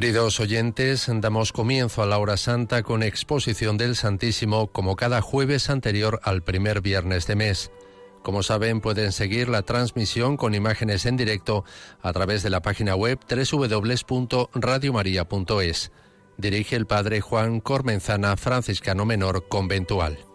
Queridos oyentes, damos comienzo a la hora santa con exposición del Santísimo como cada jueves anterior al primer viernes de mes. Como saben, pueden seguir la transmisión con imágenes en directo a través de la página web www.radiomaria.es. Dirige el padre Juan Cormenzana, franciscano menor conventual.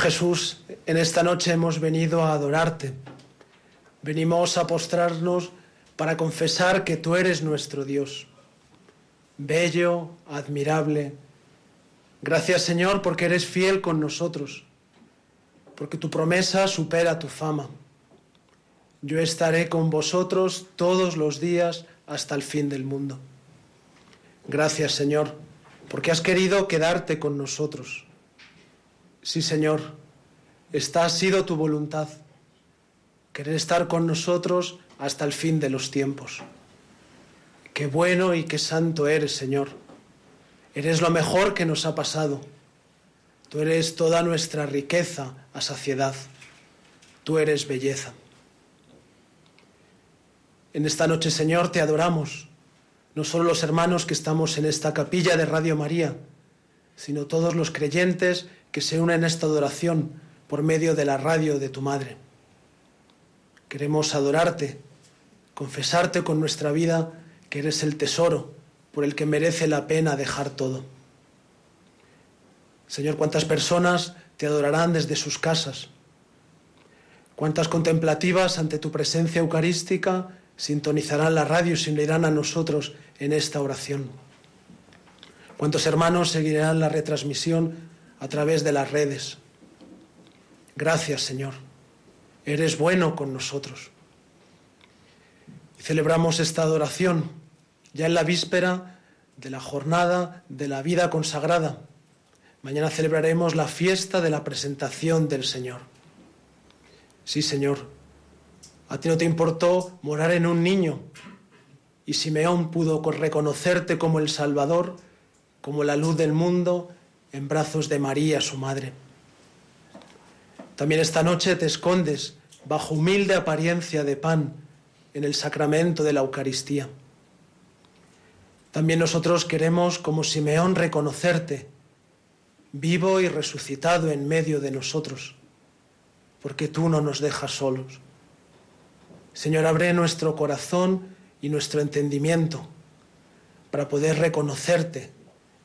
Jesús, en esta noche hemos venido a adorarte. Venimos a postrarnos para confesar que tú eres nuestro Dios. Bello, admirable. Gracias Señor porque eres fiel con nosotros, porque tu promesa supera tu fama. Yo estaré con vosotros todos los días hasta el fin del mundo. Gracias Señor, porque has querido quedarte con nosotros Sí, Señor, esta ha sido tu voluntad, querer estar con nosotros hasta el fin de los tiempos. Qué bueno y qué santo eres, Señor. Eres lo mejor que nos ha pasado. Tú eres toda nuestra riqueza a saciedad. Tú eres belleza. En esta noche, Señor, te adoramos, no solo los hermanos que estamos en esta capilla de Radio María, sino todos los creyentes que se unen a esta adoración por medio de la radio de tu Madre. Queremos adorarte, confesarte con nuestra vida que eres el tesoro por el que merece la pena dejar todo. Señor, cuántas personas te adorarán desde sus casas, cuántas contemplativas ante tu presencia eucarística sintonizarán la radio y se unirán a nosotros en esta oración. Cuántos hermanos seguirán la retransmisión a través de las redes. Gracias, Señor. Eres bueno con nosotros. Y celebramos esta adoración ya en la víspera de la jornada de la vida consagrada. Mañana celebraremos la fiesta de la presentación del Señor. Sí, Señor, a ti no te importó morar en un niño y Simeón pudo reconocerte como el Salvador, como la luz del mundo en brazos de María, su madre. También esta noche te escondes bajo humilde apariencia de pan en el sacramento de la Eucaristía. También nosotros queremos, como Simeón, reconocerte vivo y resucitado en medio de nosotros, porque tú no nos dejas solos. Señor, abre nuestro corazón y nuestro entendimiento para poder reconocerte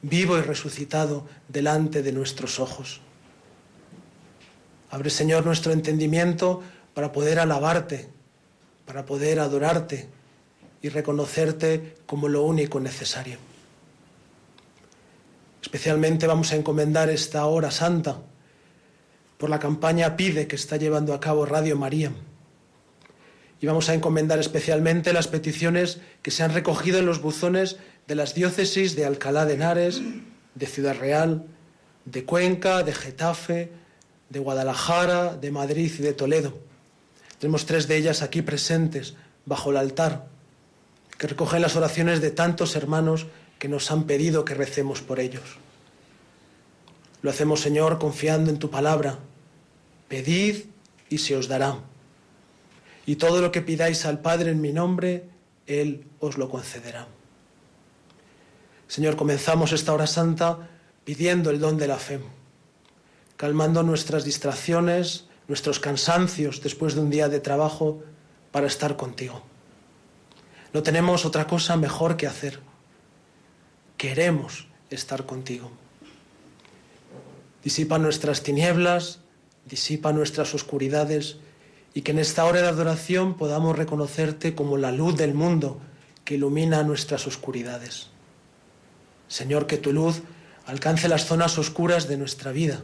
vivo y resucitado delante de nuestros ojos. Abre, Señor, nuestro entendimiento para poder alabarte, para poder adorarte y reconocerte como lo único necesario. Especialmente vamos a encomendar esta hora santa por la campaña Pide que está llevando a cabo Radio María. Y vamos a encomendar especialmente las peticiones que se han recogido en los buzones de las diócesis de Alcalá de Henares, de Ciudad Real, de Cuenca, de Getafe, de Guadalajara, de Madrid y de Toledo. Tenemos tres de ellas aquí presentes bajo el altar, que recogen las oraciones de tantos hermanos que nos han pedido que recemos por ellos. Lo hacemos, Señor, confiando en tu palabra. Pedid y se os dará. Y todo lo que pidáis al Padre en mi nombre, Él os lo concederá. Señor, comenzamos esta hora santa pidiendo el don de la fe, calmando nuestras distracciones, nuestros cansancios después de un día de trabajo para estar contigo. No tenemos otra cosa mejor que hacer queremos estar contigo. Disipa nuestras tinieblas, disipa nuestras oscuridades y que en esta hora de adoración podamos reconocerte como la luz del mundo que ilumina nuestras oscuridades. Señor, que tu luz alcance las zonas oscuras de nuestra vida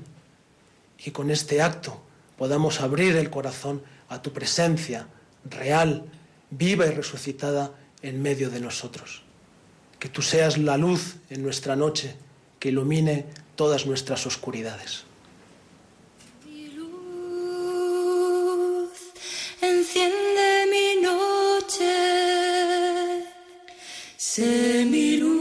y que con este acto podamos abrir el corazón a tu presencia real, viva y resucitada en medio de nosotros. Que tú seas la luz en nuestra noche que ilumine todas nuestras oscuridades. Mi luz enciende mi noche, sé mi luz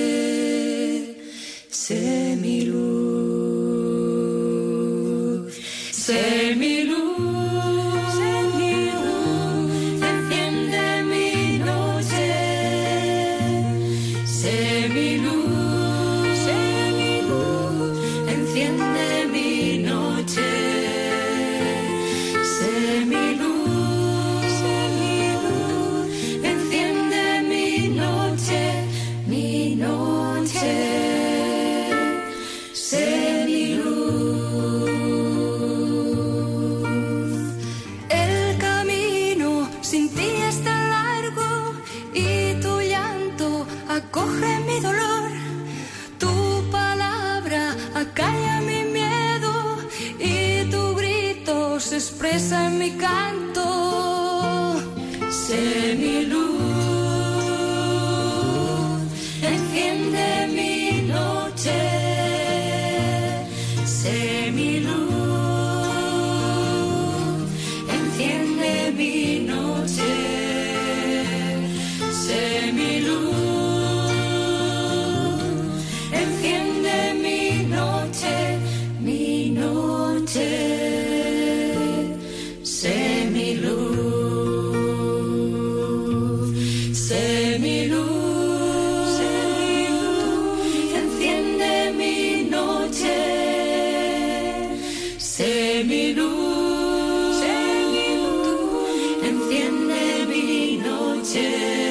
noche.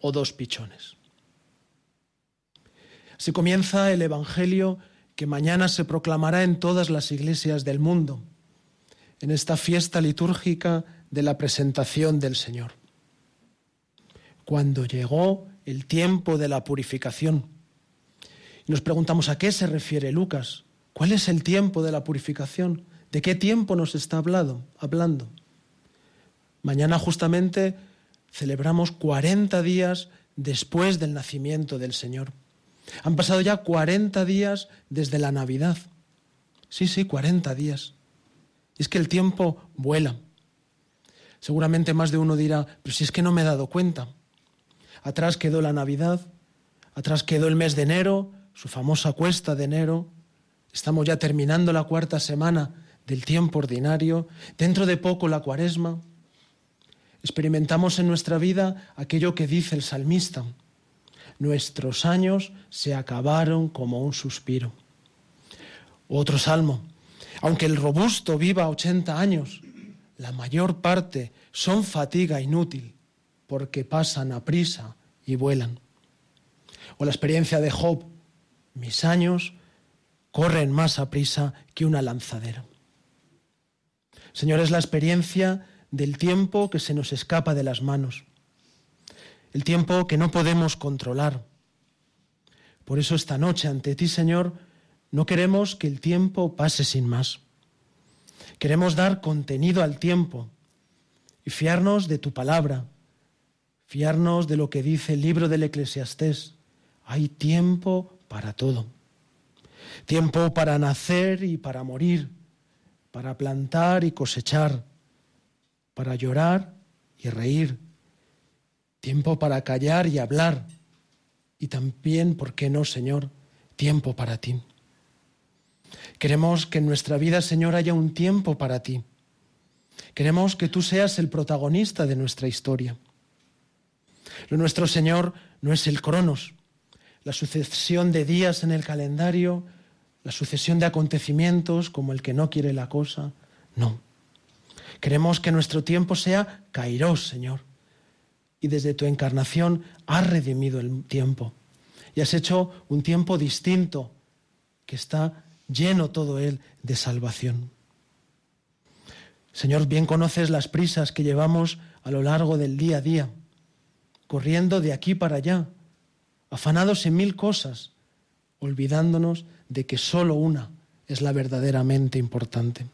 o dos pichones. Así comienza el Evangelio que mañana se proclamará en todas las iglesias del mundo, en esta fiesta litúrgica de la presentación del Señor. Cuando llegó el tiempo de la purificación, nos preguntamos a qué se refiere Lucas, ¿cuál es el tiempo de la purificación? ¿De qué tiempo nos está hablando? hablando? Mañana justamente celebramos 40 días después del nacimiento del Señor. Han pasado ya 40 días desde la Navidad. Sí, sí, 40 días. Es que el tiempo vuela. Seguramente más de uno dirá, pero si es que no me he dado cuenta. Atrás quedó la Navidad, atrás quedó el mes de enero, su famosa cuesta de enero. Estamos ya terminando la cuarta semana del tiempo ordinario, dentro de poco la cuaresma. Experimentamos en nuestra vida aquello que dice el salmista. Nuestros años se acabaron como un suspiro. Otro salmo. Aunque el robusto viva 80 años, la mayor parte son fatiga inútil porque pasan a prisa y vuelan. O la experiencia de Job. Mis años corren más a prisa que una lanzadera. Señor, es la experiencia del tiempo que se nos escapa de las manos, el tiempo que no podemos controlar. Por eso esta noche ante ti, Señor, no queremos que el tiempo pase sin más. Queremos dar contenido al tiempo y fiarnos de tu palabra, fiarnos de lo que dice el libro del eclesiastés. Hay tiempo para todo. Tiempo para nacer y para morir, para plantar y cosechar, para llorar y reír, tiempo para callar y hablar, y también, ¿por qué no, Señor? Tiempo para ti. Queremos que en nuestra vida, Señor, haya un tiempo para ti. Queremos que tú seas el protagonista de nuestra historia. Lo nuestro, Señor, no es el cronos, la sucesión de días en el calendario, la sucesión de acontecimientos como el que no quiere la cosa. No. Queremos que nuestro tiempo sea kairos, Señor. Y desde tu encarnación has redimido el tiempo. Y has hecho un tiempo distinto, que está lleno todo él de salvación. Señor, bien conoces las prisas que llevamos a lo largo del día a día, corriendo de aquí para allá, afanados en mil cosas, olvidándonos de que solo una es la verdaderamente importante.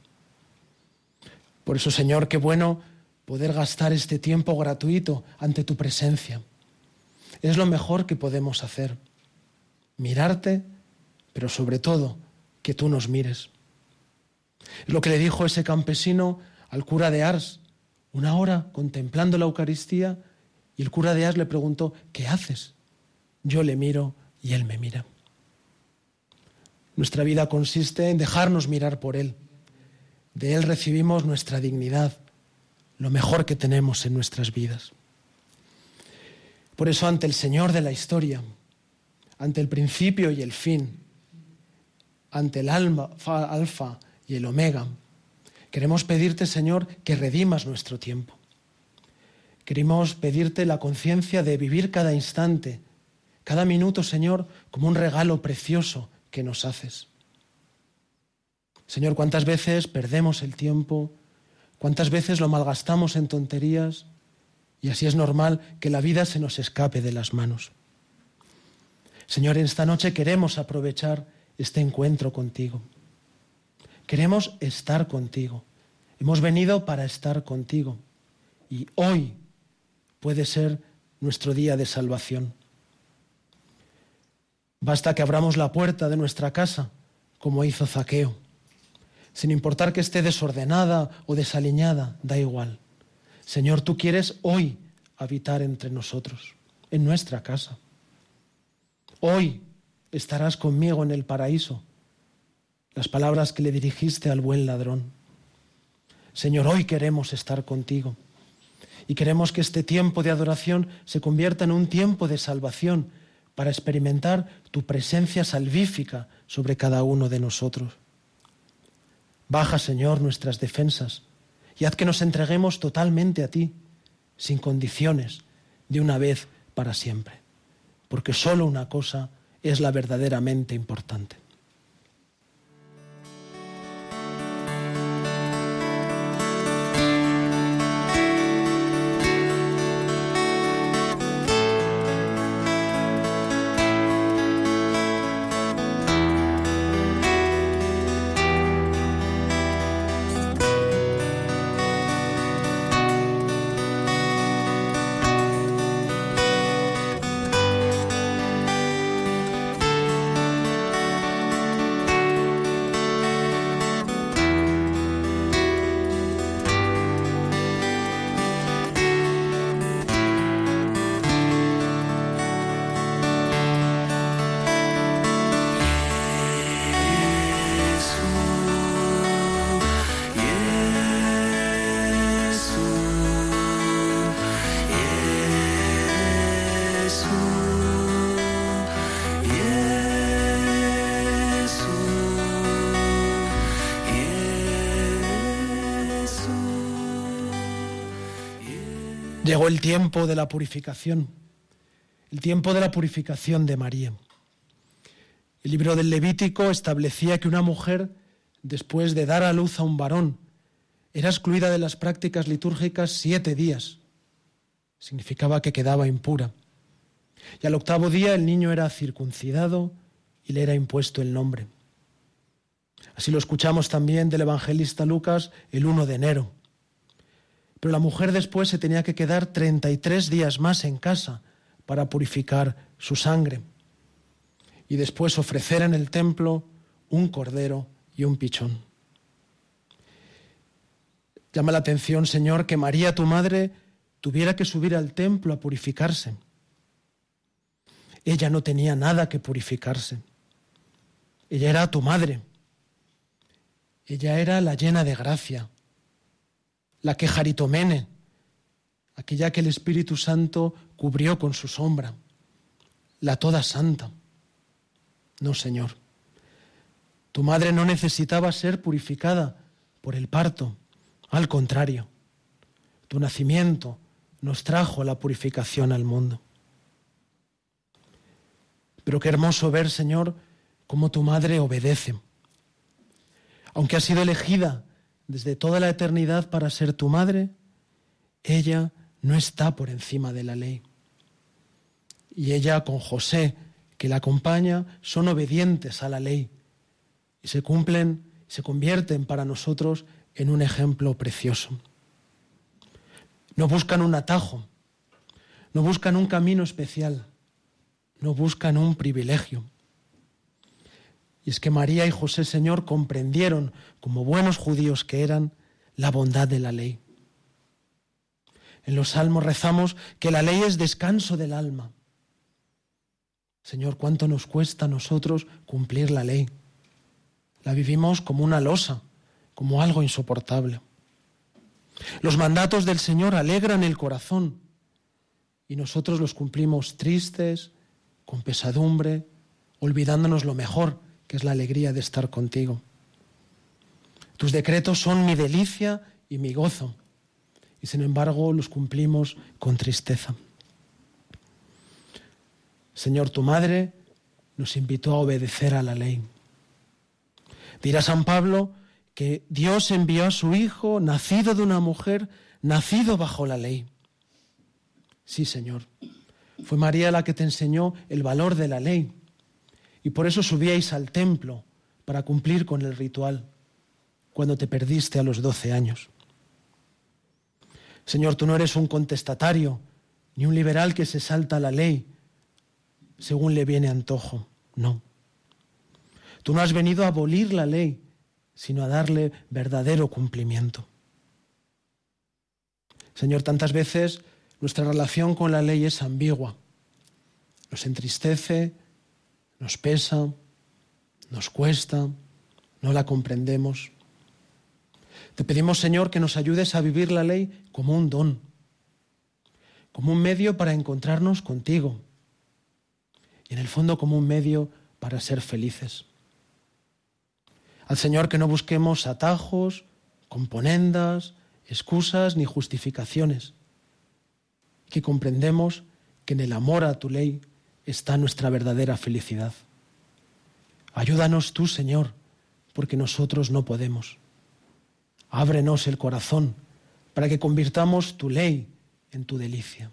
Por eso, Señor, qué bueno poder gastar este tiempo gratuito ante tu presencia. Es lo mejor que podemos hacer. Mirarte, pero sobre todo que tú nos mires. Es lo que le dijo ese campesino al cura de Ars, una hora contemplando la Eucaristía, y el cura de Ars le preguntó, ¿qué haces? Yo le miro y él me mira. Nuestra vida consiste en dejarnos mirar por Él de Él recibimos nuestra dignidad, lo mejor que tenemos en nuestras vidas. Por eso ante el Señor de la historia, ante el principio y el fin, ante el alma, alfa y el omega, queremos pedirte, Señor, que redimas nuestro tiempo. Queremos pedirte la conciencia de vivir cada instante, cada minuto, Señor, como un regalo precioso que nos haces. Señor, ¿cuántas veces perdemos el tiempo? ¿Cuántas veces lo malgastamos en tonterías? Y así es normal que la vida se nos escape de las manos. Señor, en esta noche queremos aprovechar este encuentro contigo. Queremos estar contigo. Hemos venido para estar contigo. Y hoy puede ser nuestro día de salvación. Basta que abramos la puerta de nuestra casa, como hizo Zaqueo sin importar que esté desordenada o desaliñada, da igual. Señor, tú quieres hoy habitar entre nosotros. en nuestra casa. Hoy estarás conmigo en el paraíso. Las palabras que le dirigiste al buen ladrón. Señor, hoy queremos estar contigo. Y queremos que este tiempo de adoración se convierta en un tiempo de salvación para experimentar tu presencia salvífica sobre cada uno de nosotros. Baja, Señor, nuestras defensas y haz que nos entreguemos totalmente a ti, sin condiciones, de una vez para siempre, porque solo una cosa es la verdaderamente importante. Llegó el tiempo de la purificación, el tiempo de la purificación de María. El libro del Levítico establecía que una mujer, después de dar a luz a un varón, era excluida de las prácticas litúrgicas siete días. Significaba que quedaba impura. Y al octavo día el niño era circuncidado y le era impuesto el nombre. Así lo escuchamos también del evangelista Lucas el 1 de enero. Pero la mujer después se tenía que quedar 33 días más en casa para purificar su sangre y después ofrecer en el templo un cordero y un pichón. Llama la atención, Señor, que María, tu madre, tuviera que subir al templo a purificarse. Ella no tenía nada que purificarse. Ella era tu madre. Ella era la llena de gracia, la que jaritomene, aquella que el Espíritu Santo cubrió con su sombra, la toda santa. No, Señor. Tu madre no necesitaba ser purificada por el parto, al contrario, tu nacimiento nos trajo la purificación al mundo. Pero qué hermoso ver, Señor, cómo tu madre obedece. Aunque ha sido elegida desde toda la eternidad para ser tu madre, ella no está por encima de la ley. Y ella con José, que la acompaña, son obedientes a la ley y se cumplen, se convierten para nosotros en un ejemplo precioso. No buscan un atajo, no buscan un camino especial, no buscan un privilegio. Y es que María y José Señor comprendieron, como buenos judíos que eran, la bondad de la ley. En los salmos rezamos que la ley es descanso del alma. Señor, ¿cuánto nos cuesta a nosotros cumplir la ley? La vivimos como una losa, como algo insoportable. Los mandatos del Señor alegran el corazón y nosotros los cumplimos tristes, con pesadumbre, olvidándonos lo mejor, es la alegría de estar contigo. Tus decretos son mi delicia y mi gozo, y sin embargo los cumplimos con tristeza. Señor, tu madre nos invitó a obedecer a la ley. Dirá San Pablo que Dios envió a su Hijo, nacido de una mujer, nacido bajo la ley. Sí, Señor. Fue María la que te enseñó el valor de la ley. Y por eso subíais al templo para cumplir con el ritual cuando te perdiste a los doce años. Señor, tú no eres un contestatario ni un liberal que se salta la ley según le viene antojo. No. Tú no has venido a abolir la ley, sino a darle verdadero cumplimiento. Señor, tantas veces nuestra relación con la ley es ambigua. nos entristece, nos pesa, nos cuesta, no la comprendemos. Te pedimos, Señor, que nos ayudes a vivir la ley como un don, como un medio para encontrarnos contigo y en el fondo como un medio para ser felices. Al Señor que no busquemos atajos, componendas, excusas ni justificaciones, que comprendemos que en el amor a tu ley está nuestra verdadera felicidad. Ayúdanos tú, Señor, porque nosotros no podemos. Ábrenos el corazón para que convirtamos tu ley en tu delicia.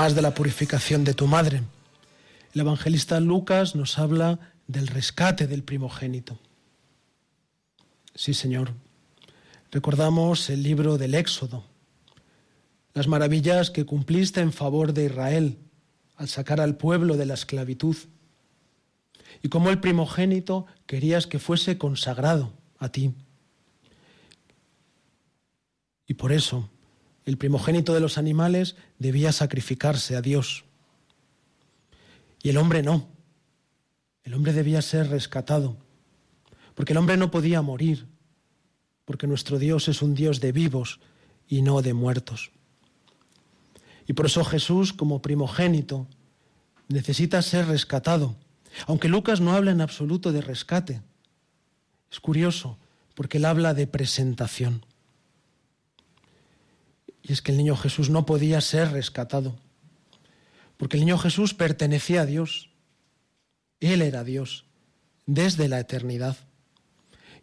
Además de la purificación de tu madre, el evangelista Lucas nos habla del rescate del primogénito. Sí, Señor. Recordamos el libro del Éxodo, las maravillas que cumpliste en favor de Israel al sacar al pueblo de la esclavitud y cómo el primogénito querías que fuese consagrado a ti. Y por eso el primogénito de los animales debía sacrificarse a Dios. Y el hombre no. El hombre debía ser rescatado, porque el hombre no podía morir, porque nuestro Dios es un Dios de vivos y no de muertos. Y por eso Jesús, como primogénito, necesita ser rescatado, aunque Lucas no habla en absoluto de rescate. Es curioso, porque él habla de presentación. Y es que el niño Jesús no podía ser rescatado, porque el niño Jesús pertenecía a Dios. Él era Dios desde la eternidad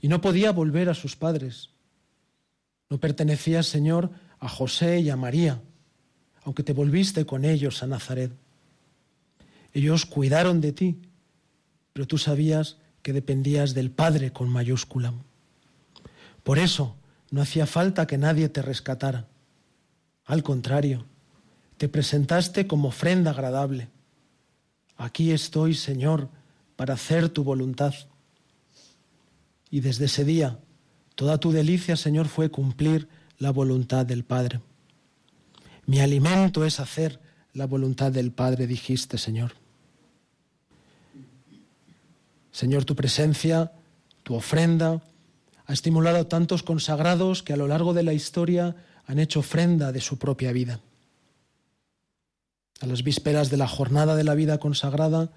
y no podía volver a sus padres. No pertenecía, Señor, a José y a María, aunque te volviste con ellos a Nazaret. Ellos cuidaron de ti, pero tú sabías que dependías del Padre con mayúscula. Por eso no hacía falta que nadie te rescatara. Al contrario, te presentaste como ofrenda agradable. Aquí estoy, Señor, para hacer tu voluntad. Y desde ese día, toda tu delicia, Señor, fue cumplir la voluntad del Padre. Mi alimento es hacer la voluntad del Padre, dijiste, Señor. Señor, tu presencia, tu ofrenda, ha estimulado a tantos consagrados que a lo largo de la historia han hecho ofrenda de su propia vida. A las vísperas de la jornada de la vida consagrada,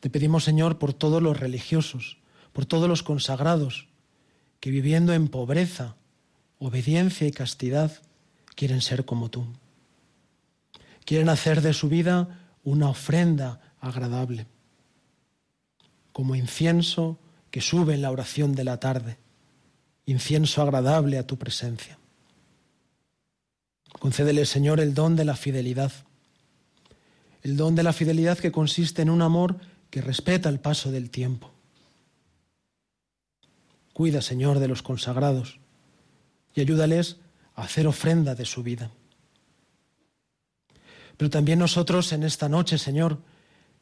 te pedimos, Señor, por todos los religiosos, por todos los consagrados, que viviendo en pobreza, obediencia y castidad, quieren ser como tú. quieren hacer de su vida una ofrenda agradable, como incienso que sube en la oración de la tarde, incienso agradable a tu presencia. Concédele, Señor, el don de la fidelidad, el don de la fidelidad que consiste en un amor que respeta el paso del tiempo. Cuida, Señor, de los consagrados y ayúdales a hacer ofrenda de su vida. Pero también nosotros en esta noche, Señor,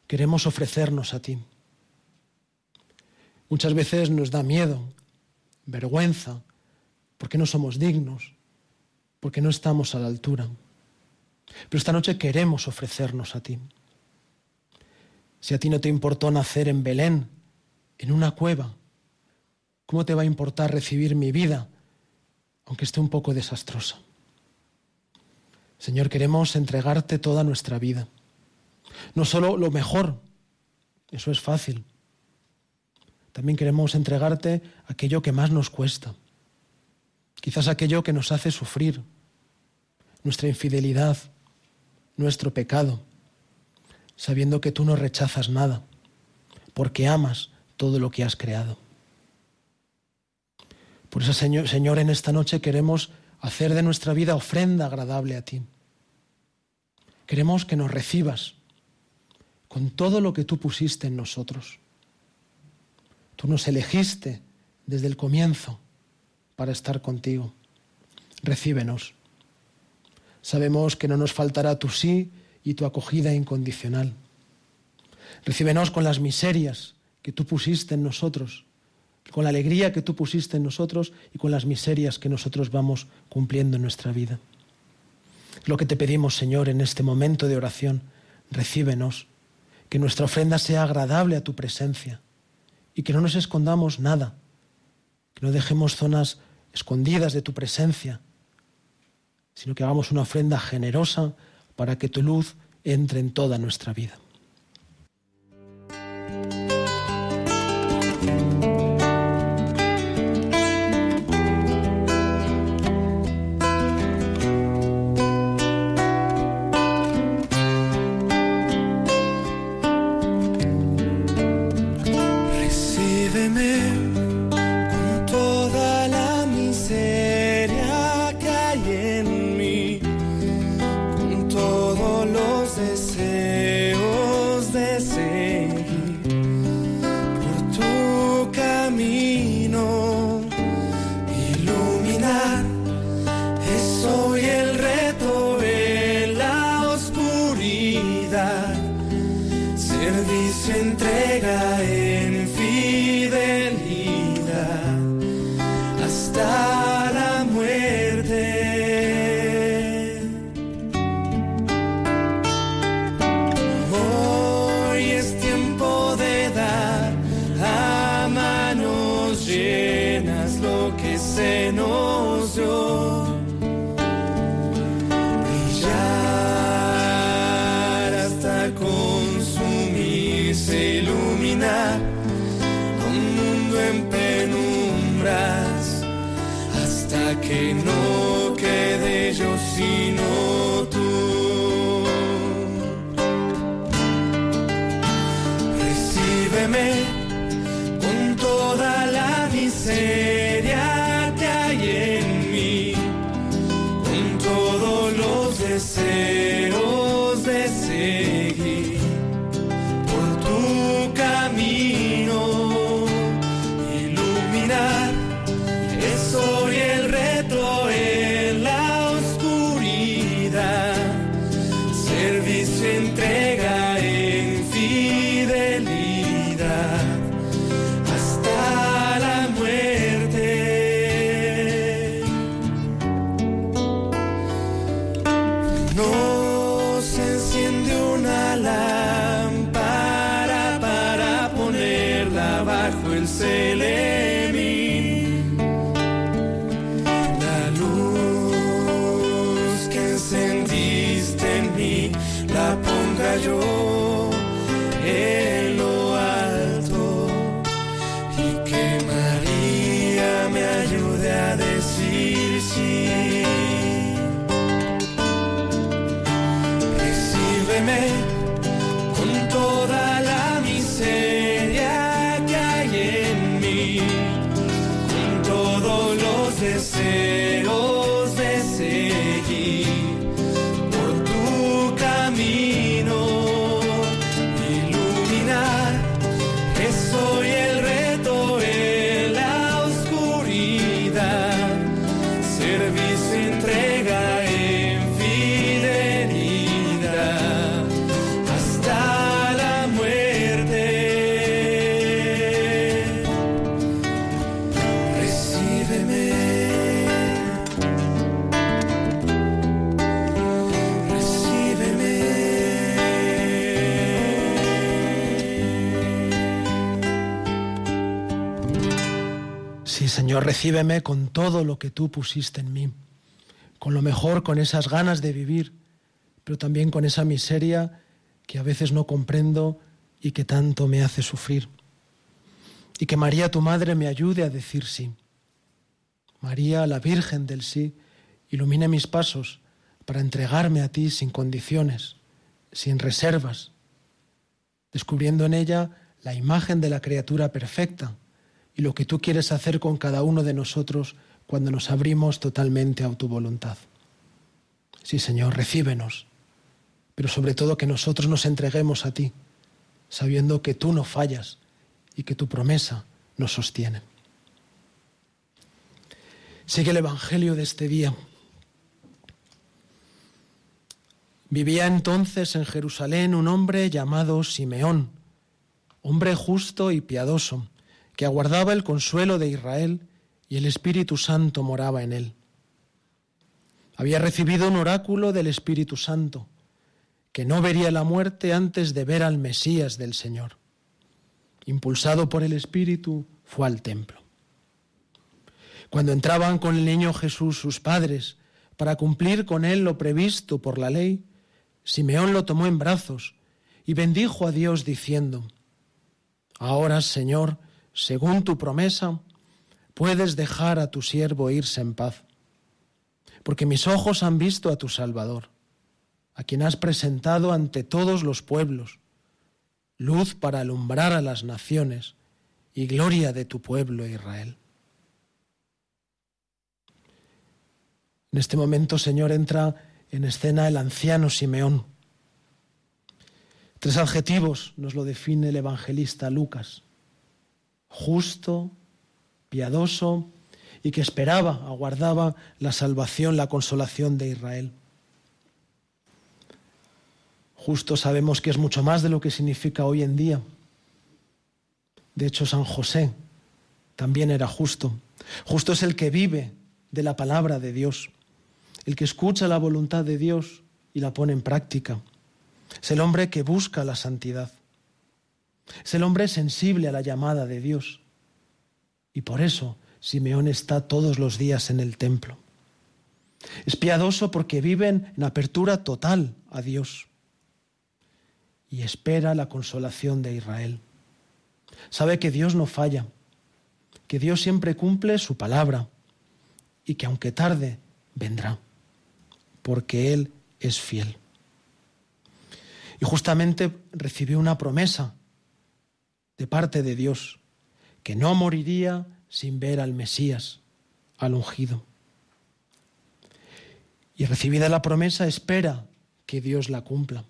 queremos ofrecernos a ti. Muchas veces nos da miedo, vergüenza, porque no somos dignos, porque no estamos a la altura. Pero esta noche queremos ofrecernos a ti. Si a ti no te importó nacer en Belén, en una cueva, ¿cómo te va a importar recibir mi vida, aunque esté un poco desastrosa? Señor, queremos entregarte toda nuestra vida. No solo lo mejor, eso es fácil. También queremos entregarte aquello que más nos cuesta. Quizás aquello que nos hace sufrir, nuestra infidelidad, nuestro pecado, sabiendo que tú no rechazas nada, porque amas todo lo que has creado. Por eso, Señor, Señor, en esta noche queremos hacer de nuestra vida ofrenda agradable a ti. Queremos que nos recibas con todo lo que tú pusiste en nosotros. Tú nos elegiste desde el comienzo para estar contigo. Recíbenos. Sabemos que no nos faltará tu sí y tu acogida incondicional. Recíbenos con las miserias que tú pusiste en nosotros, con la alegría que tú pusiste en nosotros y con las miserias que nosotros vamos cumpliendo en nuestra vida. Lo que te pedimos, Señor, en este momento de oración, recíbenos, que nuestra ofrenda sea agradable a tu presencia y que no nos escondamos nada, que no dejemos zonas escondidas de tu presencia, sino que hagamos una ofrenda generosa para que tu luz entre en toda nuestra vida. Señor, recíbeme con todo lo que tú pusiste en mí, con lo mejor, con esas ganas de vivir, pero también con esa miseria que a veces no comprendo y que tanto me hace sufrir. Y que María, tu madre, me ayude a decir sí. María, la Virgen del sí, ilumine mis pasos para entregarme a ti sin condiciones, sin reservas, descubriendo en ella la imagen de la criatura perfecta y lo que tú quieres hacer con cada uno de nosotros cuando nos abrimos totalmente a tu voluntad. Sí, Señor, recíbenos, pero sobre todo que nosotros nos entreguemos a ti, sabiendo que tú no fallas y que tu promesa nos sostiene. Sigue el Evangelio de este día. Vivía entonces en Jerusalén un hombre llamado Simeón, hombre justo y piadoso, que aguardaba el consuelo de Israel y el Espíritu Santo moraba en él. Había recibido un oráculo del Espíritu Santo, que no vería la muerte antes de ver al Mesías del Señor. Impulsado por el Espíritu, fue al templo. Cuando entraban con el niño Jesús sus padres para cumplir con él lo previsto por la ley, Simeón lo tomó en brazos y bendijo a Dios diciendo, Ahora, Señor, según tu promesa, puedes dejar a tu siervo irse en paz, porque mis ojos han visto a tu Salvador, a quien has presentado ante todos los pueblos, luz para alumbrar a las naciones y gloria de tu pueblo Israel. En este momento, Señor, entra en escena el anciano Simeón. Tres adjetivos nos lo define el evangelista Lucas. Justo, piadoso y que esperaba, aguardaba la salvación, la consolación de Israel. Justo sabemos que es mucho más de lo que significa hoy en día. De hecho, San José también era justo. Justo es el que vive de la palabra de Dios, el que escucha la voluntad de Dios y la pone en práctica. Es el hombre que busca la santidad. Es el hombre sensible a la llamada de Dios. Y por eso Simeón está todos los días en el templo. Es piadoso porque viven en apertura total a Dios y espera la consolación de Israel. Sabe que Dios no falla, que Dios siempre cumple su palabra y que aunque tarde, vendrá, porque Él es fiel. Y justamente recibió una promesa de parte de Dios, que no moriría sin ver al Mesías, al ungido. Y recibida la promesa, espera que Dios la cumpla.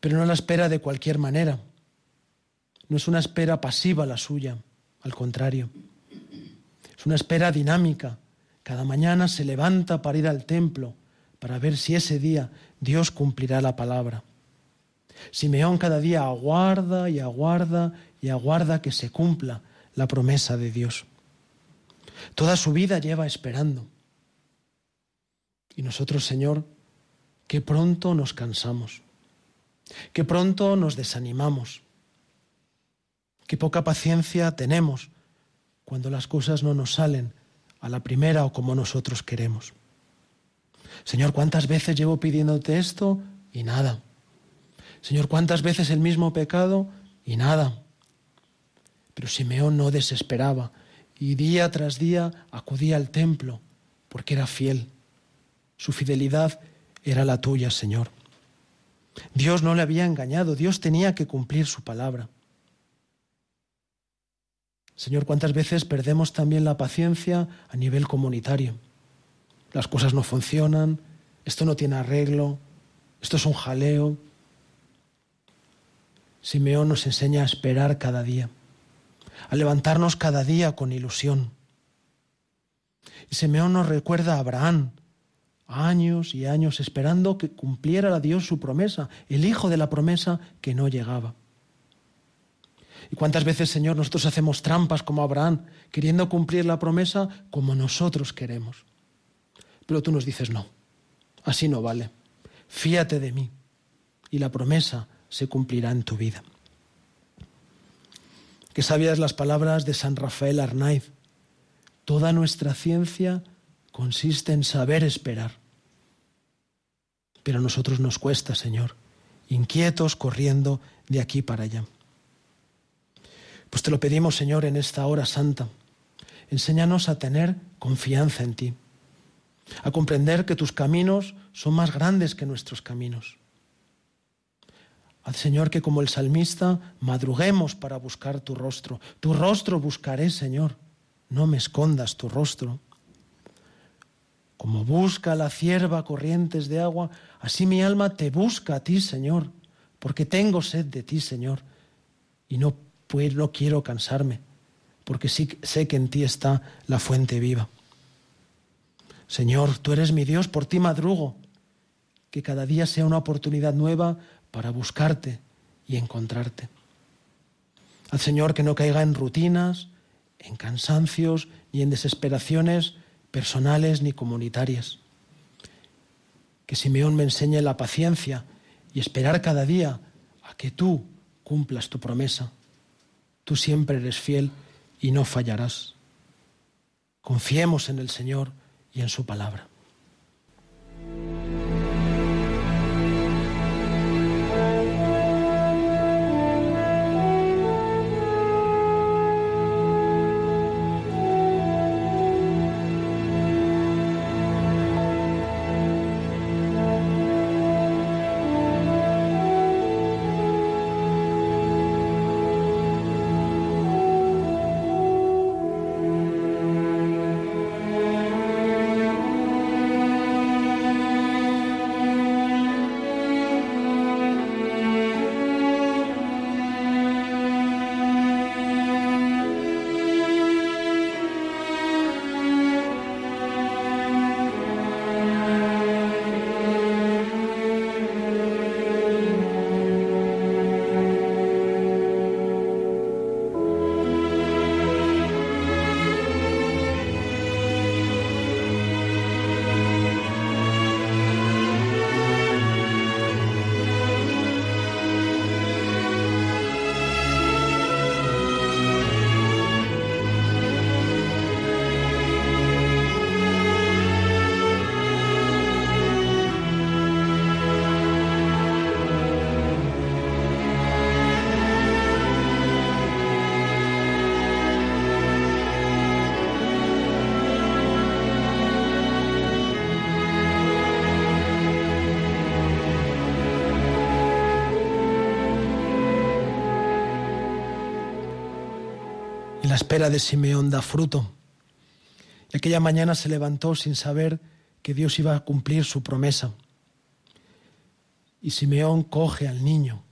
Pero no la espera de cualquier manera. No es una espera pasiva la suya, al contrario. Es una espera dinámica. Cada mañana se levanta para ir al templo, para ver si ese día Dios cumplirá la palabra. Simeón cada día aguarda y aguarda y aguarda que se cumpla la promesa de Dios. Toda su vida lleva esperando. Y nosotros, Señor, que pronto nos cansamos, que pronto nos desanimamos, que poca paciencia tenemos cuando las cosas no nos salen a la primera o como nosotros queremos. Señor, ¿cuántas veces llevo pidiéndote esto y nada? Señor, ¿cuántas veces el mismo pecado y nada? Pero Simeón no desesperaba y día tras día acudía al templo porque era fiel. Su fidelidad era la tuya, Señor. Dios no le había engañado, Dios tenía que cumplir su palabra. Señor, ¿cuántas veces perdemos también la paciencia a nivel comunitario? Las cosas no funcionan, esto no tiene arreglo, esto es un jaleo. Simeón nos enseña a esperar cada día, a levantarnos cada día con ilusión. Y Simeón nos recuerda a Abraham, años y años esperando que cumpliera a Dios su promesa, el hijo de la promesa que no llegaba. ¿Y cuántas veces, Señor, nosotros hacemos trampas como Abraham, queriendo cumplir la promesa como nosotros queremos? Pero tú nos dices, no, así no vale. Fíate de mí y la promesa se cumplirá en tu vida. Que sabías las palabras de San Rafael Arnaiz. Toda nuestra ciencia consiste en saber esperar. Pero a nosotros nos cuesta, Señor, inquietos corriendo de aquí para allá. Pues te lo pedimos, Señor, en esta hora santa. Enséñanos a tener confianza en ti, a comprender que tus caminos son más grandes que nuestros caminos. Al Señor que como el salmista madruguemos para buscar tu rostro. Tu rostro buscaré, Señor. No me escondas tu rostro. Como busca la cierva corrientes de agua, así mi alma te busca a ti, Señor, porque tengo sed de ti, Señor, y no, pues, no quiero cansarme, porque sé que en ti está la fuente viva. Señor, tú eres mi Dios, por ti madrugo, que cada día sea una oportunidad nueva para buscarte y encontrarte. Al Señor que no caiga en rutinas, en cansancios y en desesperaciones personales ni comunitarias. Que Simeón me enseñe la paciencia y esperar cada día a que tú cumplas tu promesa. Tú siempre eres fiel y no fallarás. Confiemos en el Señor y en su palabra. Espera de Simeón da fruto. Y aquella mañana se levantó sin saber que Dios iba a cumplir su promesa. Y Simeón coge al niño.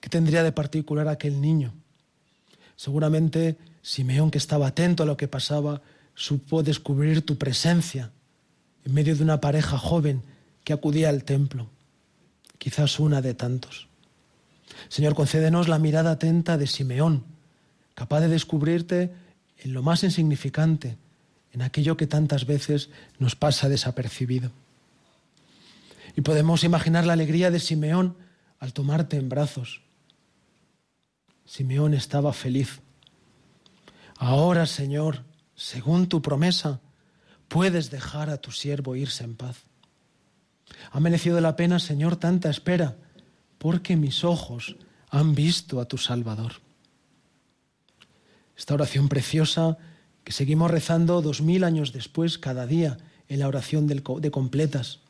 ¿Qué tendría de particular aquel niño? Seguramente Simeón, que estaba atento a lo que pasaba, supo descubrir tu presencia en medio de una pareja joven que acudía al templo, quizás una de tantos. Señor, concédenos la mirada atenta de Simeón, capaz de descubrirte en lo más insignificante, en aquello que tantas veces nos pasa desapercibido. Y podemos imaginar la alegría de Simeón al tomarte en brazos. Simeón estaba feliz. Ahora, Señor, según tu promesa, puedes dejar a tu siervo irse en paz. Ha merecido la pena, Señor, tanta espera, porque mis ojos han visto a tu Salvador. Esta oración preciosa que seguimos rezando dos mil años después, cada día, en la oración de completas,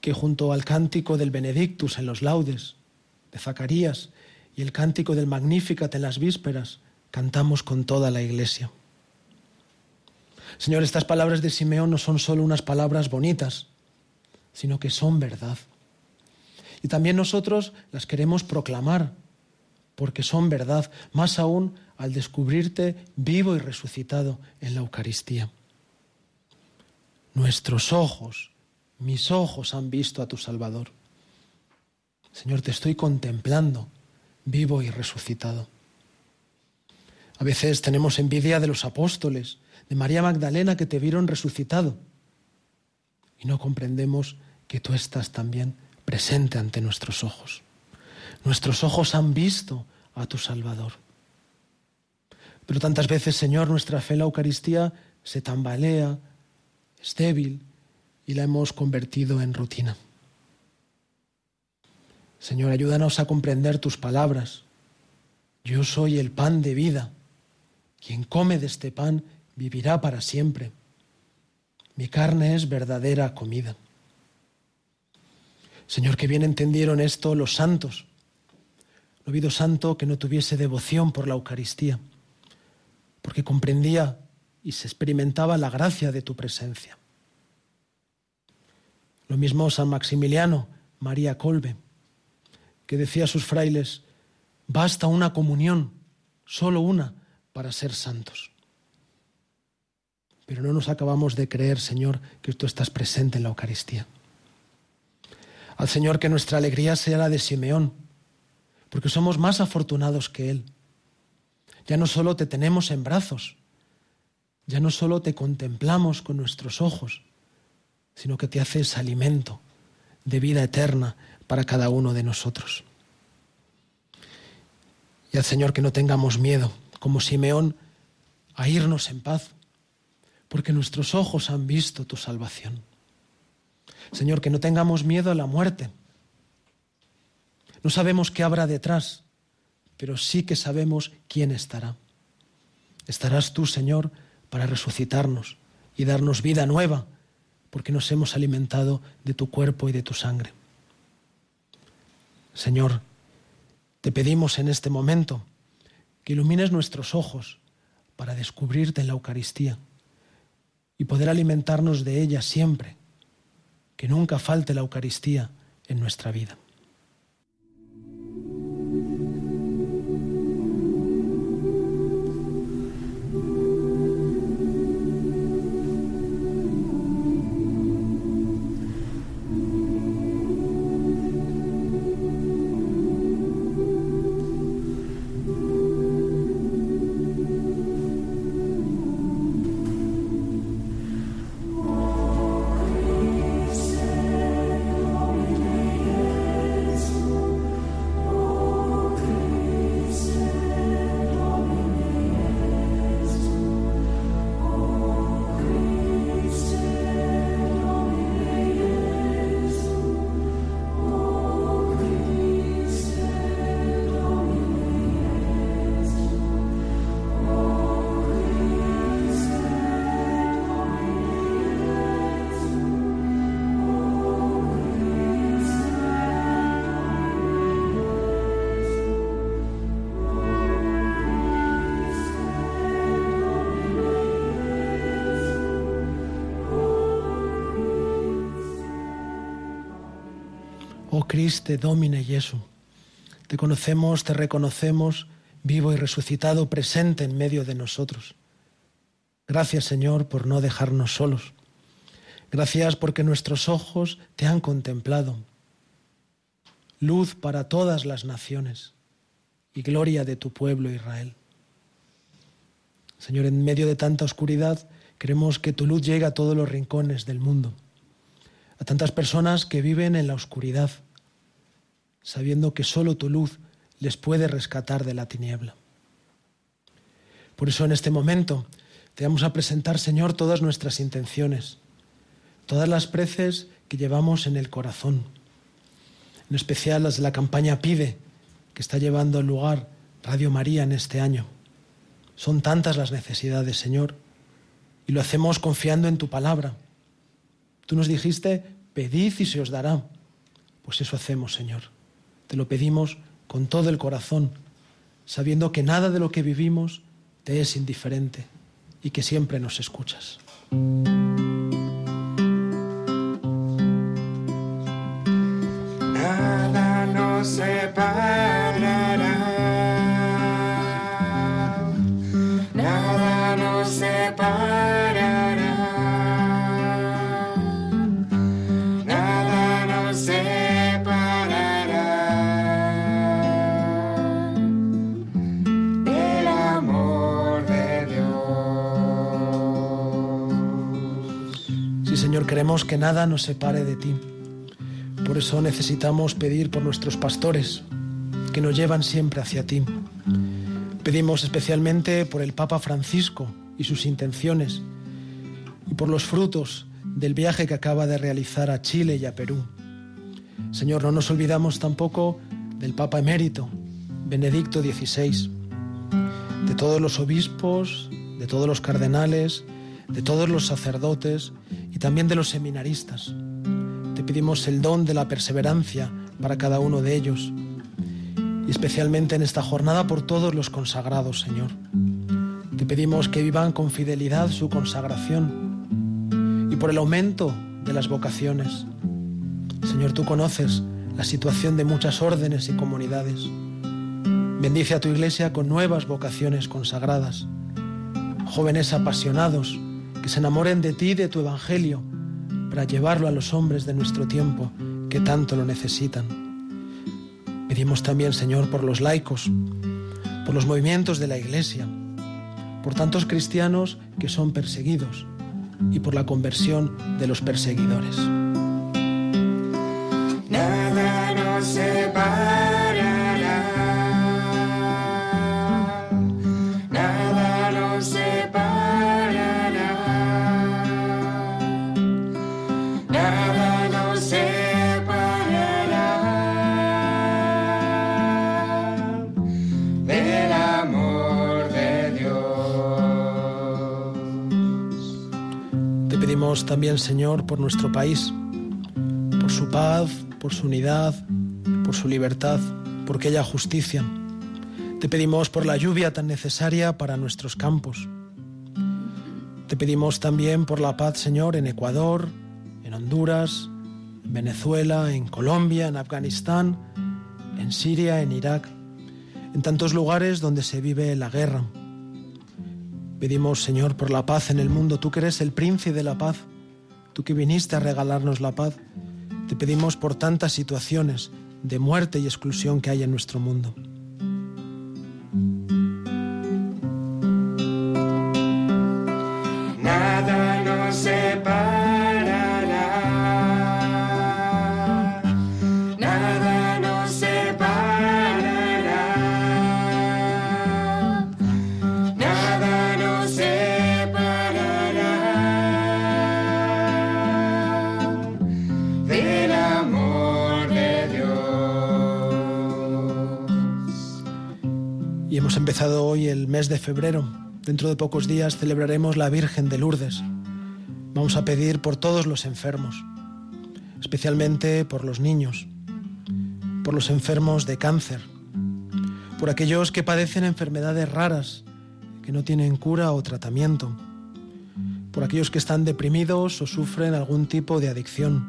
que junto al cántico del Benedictus en los laudes, de Zacarías y el cántico del Magnificat en las vísperas, cantamos con toda la iglesia. Señor, estas palabras de Simeón no son solo unas palabras bonitas, sino que son verdad. Y también nosotros las queremos proclamar, porque son verdad, más aún al descubrirte vivo y resucitado en la Eucaristía. Nuestros ojos, mis ojos han visto a tu Salvador. Señor, te estoy contemplando, vivo y resucitado. A veces tenemos envidia de los apóstoles, de María Magdalena que te vieron resucitado. Y no comprendemos que tú estás también presente ante nuestros ojos. Nuestros ojos han visto a tu Salvador. Pero tantas veces, Señor, nuestra fe en la Eucaristía se tambalea, es débil y la hemos convertido en rutina. Señor, ayúdanos a comprender tus palabras. Yo soy el pan de vida. Quien come de este pan vivirá para siempre. Mi carne es verdadera comida. Señor, que bien entendieron esto los santos. No ha santo que no tuviese devoción por la Eucaristía, porque comprendía y se experimentaba la gracia de tu presencia. Lo mismo San Maximiliano, María Colbe, que decía a sus frailes, basta una comunión, solo una, para ser santos. Pero no nos acabamos de creer, Señor, que tú estás presente en la Eucaristía. Al Señor que nuestra alegría sea la de Simeón, porque somos más afortunados que Él. Ya no solo te tenemos en brazos, ya no solo te contemplamos con nuestros ojos, sino que te haces alimento de vida eterna para cada uno de nosotros. Y al Señor que no tengamos miedo, como Simeón, a irnos en paz, porque nuestros ojos han visto tu salvación. Señor, que no tengamos miedo a la muerte. No sabemos qué habrá detrás, pero sí que sabemos quién estará. Estarás tú, Señor, para resucitarnos y darnos vida nueva, porque nos hemos alimentado de tu cuerpo y de tu sangre. Señor, te pedimos en este momento que ilumines nuestros ojos para descubrirte en la Eucaristía y poder alimentarnos de ella siempre, que nunca falte la Eucaristía en nuestra vida. Cristo, Domine Jesu, te conocemos, te reconocemos, vivo y resucitado, presente en medio de nosotros. Gracias, Señor, por no dejarnos solos. Gracias porque nuestros ojos te han contemplado. Luz para todas las naciones y gloria de tu pueblo Israel. Señor, en medio de tanta oscuridad, queremos que tu luz llegue a todos los rincones del mundo, a tantas personas que viven en la oscuridad, sabiendo que solo tu luz les puede rescatar de la tiniebla. Por eso en este momento te vamos a presentar, Señor, todas nuestras intenciones, todas las preces que llevamos en el corazón, en especial las de la campaña Pide, que está llevando lugar Radio María en este año. Son tantas las necesidades, Señor, y lo hacemos confiando en tu palabra. Tú nos dijiste, pedid y se os dará. Pues eso hacemos, Señor. Te lo pedimos con todo el corazón, sabiendo que nada de lo que vivimos te es indiferente y que siempre nos escuchas. Nada nos separará. Que nada nos separe de ti. Por eso necesitamos pedir por nuestros pastores, que nos llevan siempre hacia ti. Pedimos especialmente por el Papa Francisco y sus intenciones, y por los frutos del viaje que acaba de realizar a Chile y a Perú. Señor, no nos olvidamos tampoco del Papa emérito, Benedicto XVI, de todos los obispos, de todos los cardenales, de todos los sacerdotes y también de los seminaristas. Te pedimos el don de la perseverancia para cada uno de ellos y especialmente en esta jornada por todos los consagrados, Señor. Te pedimos que vivan con fidelidad su consagración y por el aumento de las vocaciones. Señor, tú conoces la situación de muchas órdenes y comunidades. Bendice a tu iglesia con nuevas vocaciones consagradas, jóvenes apasionados que se enamoren de ti y de tu evangelio para llevarlo a los hombres de nuestro tiempo que tanto lo necesitan. Pedimos también, Señor, por los laicos, por los movimientos de la iglesia, por tantos cristianos que son perseguidos y por la conversión de los perseguidores. Nada nos. También, Señor, por nuestro país, por su paz, por su unidad, por su libertad, porque haya justicia. Te pedimos por la lluvia tan necesaria para nuestros campos. Te pedimos también por la paz, Señor, en Ecuador, en Honduras, en Venezuela, en Colombia, en Afganistán, en Siria, en Irak, en tantos lugares donde se vive la guerra. Pedimos, Señor, por la paz en el mundo. Tú que eres el príncipe de la paz, tú que viniste a regalarnos la paz. Te pedimos por tantas situaciones de muerte y exclusión que hay en nuestro mundo. Hoy el mes de febrero. Dentro de pocos días celebraremos la Virgen de Lourdes. Vamos a pedir por todos los enfermos, especialmente por los niños, por los enfermos de cáncer, por aquellos que padecen enfermedades raras que no tienen cura o tratamiento, por aquellos que están deprimidos o sufren algún tipo de adicción,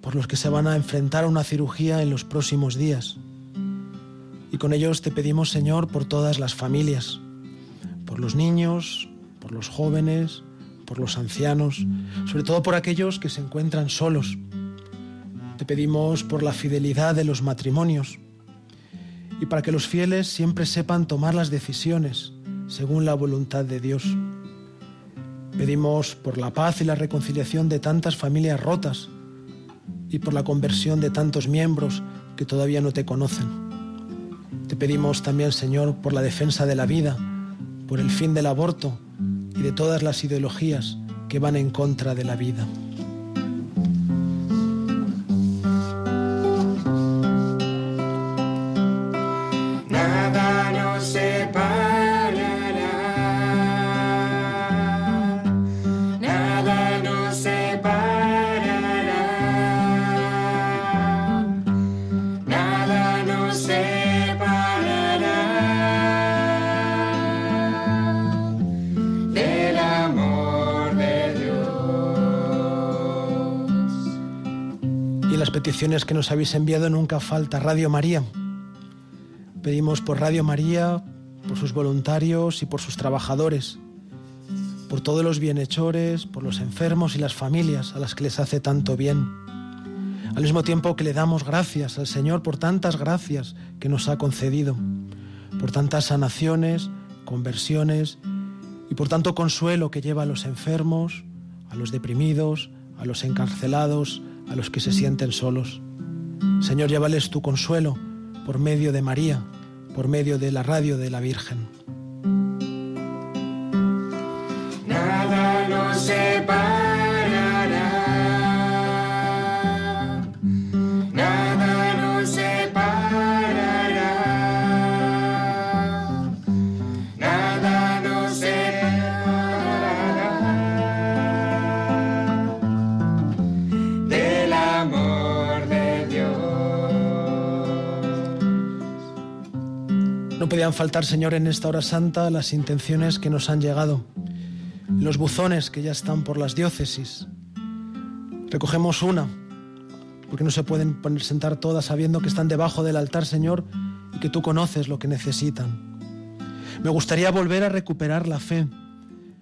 por los que se van a enfrentar a una cirugía en los próximos días. Y con ellos te pedimos, Señor, por todas las familias, por los niños, por los jóvenes, por los ancianos, sobre todo por aquellos que se encuentran solos. Te pedimos por la fidelidad de los matrimonios y para que los fieles siempre sepan tomar las decisiones según la voluntad de Dios. Pedimos por la paz y la reconciliación de tantas familias rotas y por la conversión de tantos miembros que todavía no te conocen. Te pedimos también, Señor, por la defensa de la vida, por el fin del aborto y de todas las ideologías que van en contra de la vida. Que nos habéis enviado nunca falta Radio María. Pedimos por Radio María, por sus voluntarios y por sus trabajadores, por todos los bienhechores, por los enfermos y las familias a las que les hace tanto bien. Al mismo tiempo que le damos gracias al Señor por tantas gracias que nos ha concedido, por tantas sanaciones, conversiones y por tanto consuelo que lleva a los enfermos, a los deprimidos, a los encarcelados, a los que se sienten solos. Señor, llévales tu consuelo por medio de María, por medio de la radio de la Virgen. Faltar, Señor, en esta hora santa las intenciones que nos han llegado, los buzones que ya están por las diócesis. Recogemos una, porque no se pueden poner sentar todas sabiendo que están debajo del altar, Señor, y que tú conoces lo que necesitan. Me gustaría volver a recuperar la fe.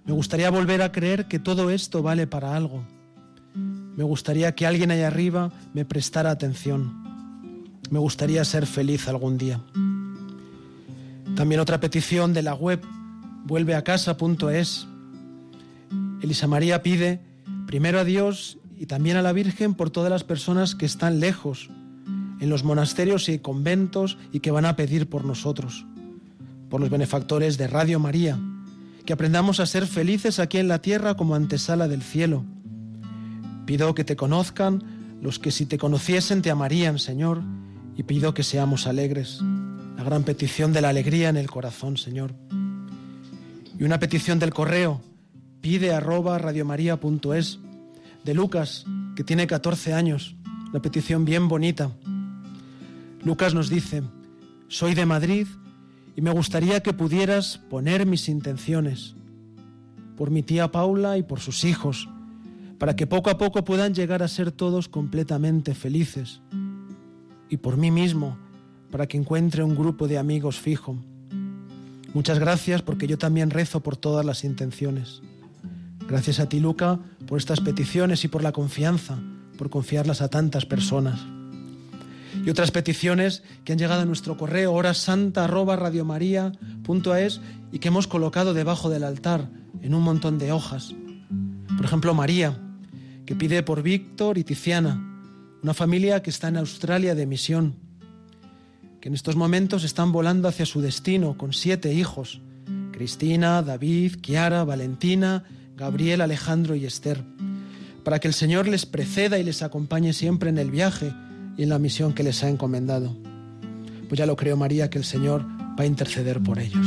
Me gustaría volver a creer que todo esto vale para algo. Me gustaría que alguien allá arriba me prestara atención. Me gustaría ser feliz algún día. También otra petición de la web vuelveacasa.es. Elisa María pide primero a Dios y también a la Virgen por todas las personas que están lejos, en los monasterios y conventos y que van a pedir por nosotros, por los benefactores de Radio María, que aprendamos a ser felices aquí en la tierra como antesala del cielo. Pido que te conozcan los que si te conociesen te amarían, Señor, y pido que seamos alegres. La gran petición de la alegría en el corazón, Señor. Y una petición del correo, pide arroba radiomaria.es, de Lucas, que tiene 14 años, una petición bien bonita. Lucas nos dice, soy de Madrid y me gustaría que pudieras poner mis intenciones por mi tía Paula y por sus hijos, para que poco a poco puedan llegar a ser todos completamente felices. Y por mí mismo, para que encuentre un grupo de amigos fijo. Muchas gracias porque yo también rezo por todas las intenciones. Gracias a ti, Luca, por estas peticiones y por la confianza, por confiarlas a tantas personas. Y otras peticiones que han llegado a nuestro correo horasanta@radiomaria.es y que hemos colocado debajo del altar en un montón de hojas. Por ejemplo, María, que pide por Víctor y Tiziana, una familia que está en Australia de misión, que en estos momentos están volando hacia su destino con siete hijos, Cristina, David, Kiara, Valentina, Gabriel, Alejandro y Esther, para que el Señor les preceda y les acompañe siempre en el viaje y en la misión que les ha encomendado. Pues ya lo creo, María, que el Señor va a interceder por ellos.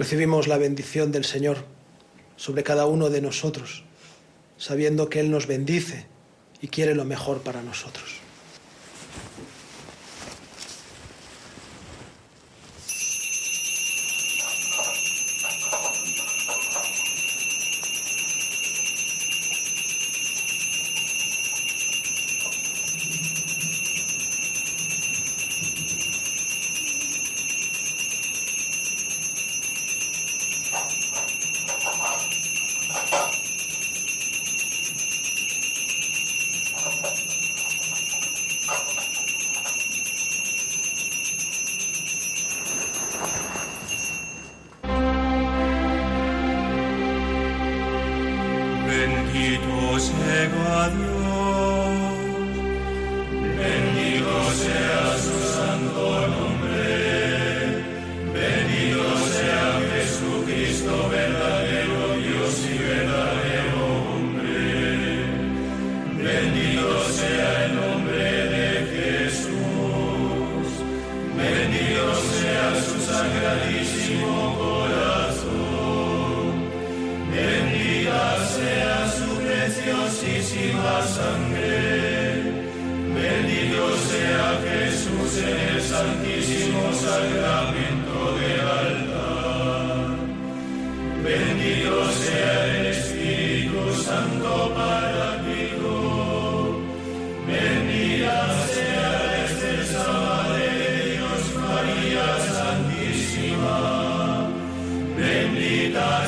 Recibimos la bendición del Señor sobre cada uno de nosotros, sabiendo que Él nos bendice y quiere lo mejor para nosotros.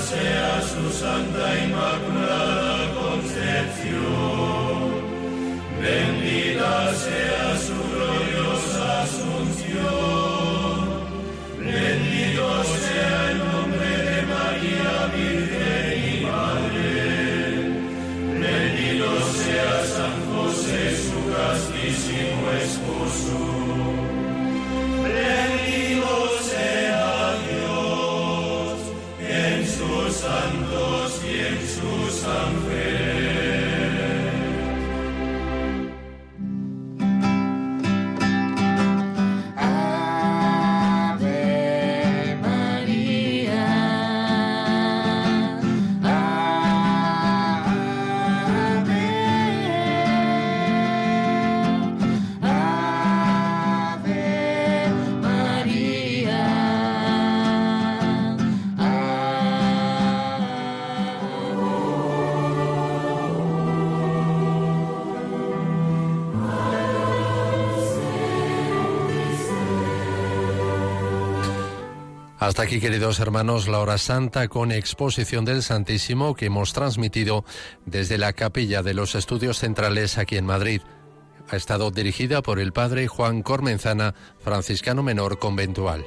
Sea su Santa Inmaculada Aquí, queridos hermanos, la hora santa con exposición del Santísimo que hemos transmitido desde la capilla de los estudios centrales aquí en Madrid. Ha estado dirigida por el padre Juan Cormenzana, franciscano menor conventual.